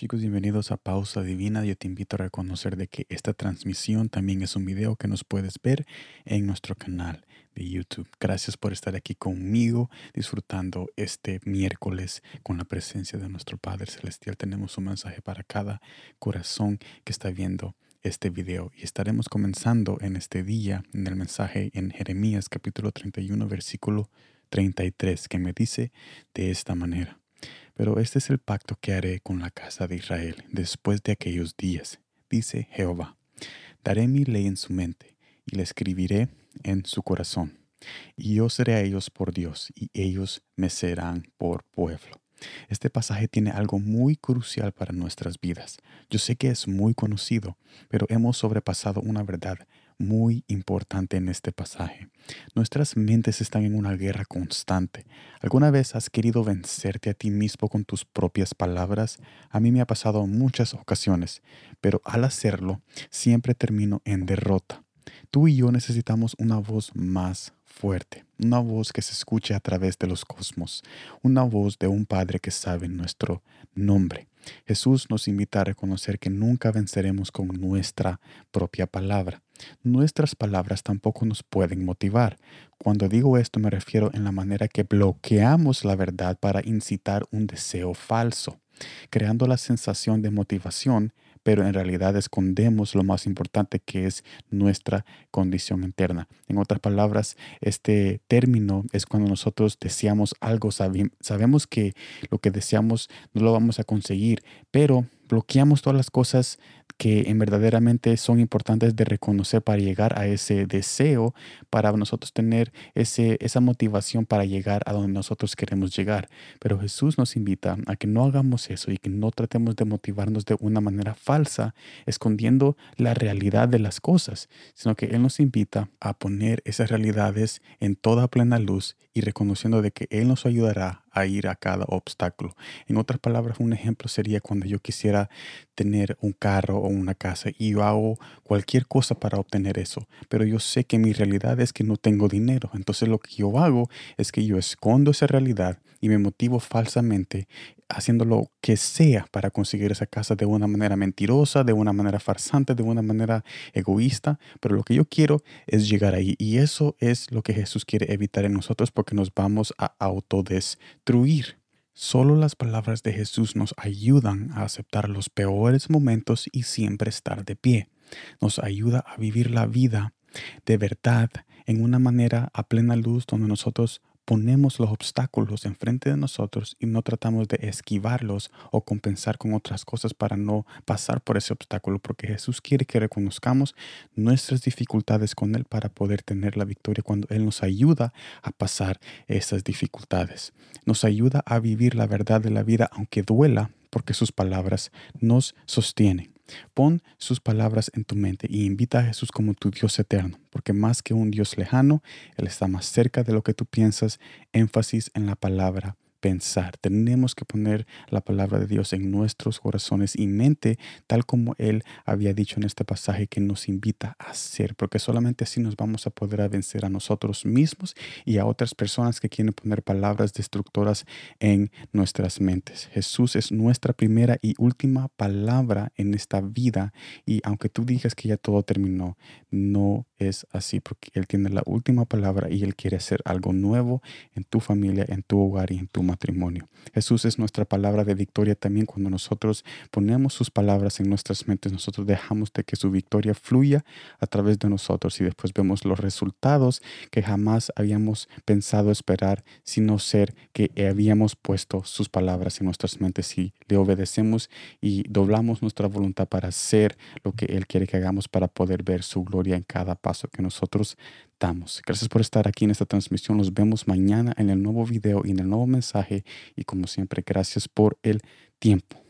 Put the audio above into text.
chicos, bienvenidos a Pausa Divina. Yo te invito a reconocer de que esta transmisión también es un video que nos puedes ver en nuestro canal de YouTube. Gracias por estar aquí conmigo disfrutando este miércoles con la presencia de nuestro Padre Celestial. Tenemos un mensaje para cada corazón que está viendo este video y estaremos comenzando en este día en el mensaje en Jeremías capítulo 31 versículo 33 que me dice de esta manera. Pero este es el pacto que haré con la casa de Israel después de aquellos días, dice Jehová. Daré mi ley en su mente y la escribiré en su corazón. Y yo seré a ellos por Dios y ellos me serán por pueblo. Este pasaje tiene algo muy crucial para nuestras vidas. Yo sé que es muy conocido, pero hemos sobrepasado una verdad muy importante en este pasaje. Nuestras mentes están en una guerra constante. ¿Alguna vez has querido vencerte a ti mismo con tus propias palabras? A mí me ha pasado muchas ocasiones, pero al hacerlo siempre termino en derrota. Tú y yo necesitamos una voz más fuerte, una voz que se escuche a través de los cosmos, una voz de un Padre que sabe nuestro nombre. Jesús nos invita a reconocer que nunca venceremos con nuestra propia palabra. Nuestras palabras tampoco nos pueden motivar. Cuando digo esto me refiero en la manera que bloqueamos la verdad para incitar un deseo falso, creando la sensación de motivación pero en realidad escondemos lo más importante que es nuestra condición interna. En otras palabras, este término es cuando nosotros deseamos algo, sabemos que lo que deseamos no lo vamos a conseguir, pero bloqueamos todas las cosas que en verdaderamente son importantes de reconocer para llegar a ese deseo, para nosotros tener ese, esa motivación para llegar a donde nosotros queremos llegar. Pero Jesús nos invita a que no hagamos eso y que no tratemos de motivarnos de una manera falsa, escondiendo la realidad de las cosas, sino que Él nos invita a poner esas realidades en toda plena luz y reconociendo de que Él nos ayudará a ir a cada obstáculo. En otras palabras, un ejemplo sería cuando yo quisiera tener un carro o una casa y yo hago cualquier cosa para obtener eso, pero yo sé que mi realidad es que no tengo dinero. Entonces lo que yo hago es que yo escondo esa realidad y me motivo falsamente haciendo lo que sea para conseguir esa casa de una manera mentirosa, de una manera farsante, de una manera egoísta, pero lo que yo quiero es llegar ahí y eso es lo que Jesús quiere evitar en nosotros porque nos vamos a autodestruir. Solo las palabras de Jesús nos ayudan a aceptar los peores momentos y siempre estar de pie. Nos ayuda a vivir la vida de verdad en una manera a plena luz donde nosotros ponemos los obstáculos enfrente de nosotros y no tratamos de esquivarlos o compensar con otras cosas para no pasar por ese obstáculo, porque Jesús quiere que reconozcamos nuestras dificultades con Él para poder tener la victoria cuando Él nos ayuda a pasar esas dificultades. Nos ayuda a vivir la verdad de la vida aunque duela, porque sus palabras nos sostienen. Pon sus palabras en tu mente y invita a Jesús como tu Dios eterno, porque más que un Dios lejano, Él está más cerca de lo que tú piensas. Énfasis en la palabra pensar. Tenemos que poner la palabra de Dios en nuestros corazones y mente, tal como Él había dicho en este pasaje que nos invita a hacer, porque solamente así nos vamos a poder vencer a nosotros mismos y a otras personas que quieren poner palabras destructoras en nuestras mentes. Jesús es nuestra primera y última palabra en esta vida y aunque tú digas que ya todo terminó, no es así, porque Él tiene la última palabra y Él quiere hacer algo nuevo en tu familia, en tu hogar y en tu matrimonio. Jesús es nuestra palabra de victoria también cuando nosotros ponemos sus palabras en nuestras mentes, nosotros dejamos de que su victoria fluya a través de nosotros y después vemos los resultados que jamás habíamos pensado esperar, sino ser que habíamos puesto sus palabras en nuestras mentes y le obedecemos y doblamos nuestra voluntad para hacer lo que Él quiere que hagamos para poder ver su gloria en cada que nosotros damos. Gracias por estar aquí en esta transmisión. Nos vemos mañana en el nuevo video y en el nuevo mensaje. Y como siempre, gracias por el tiempo.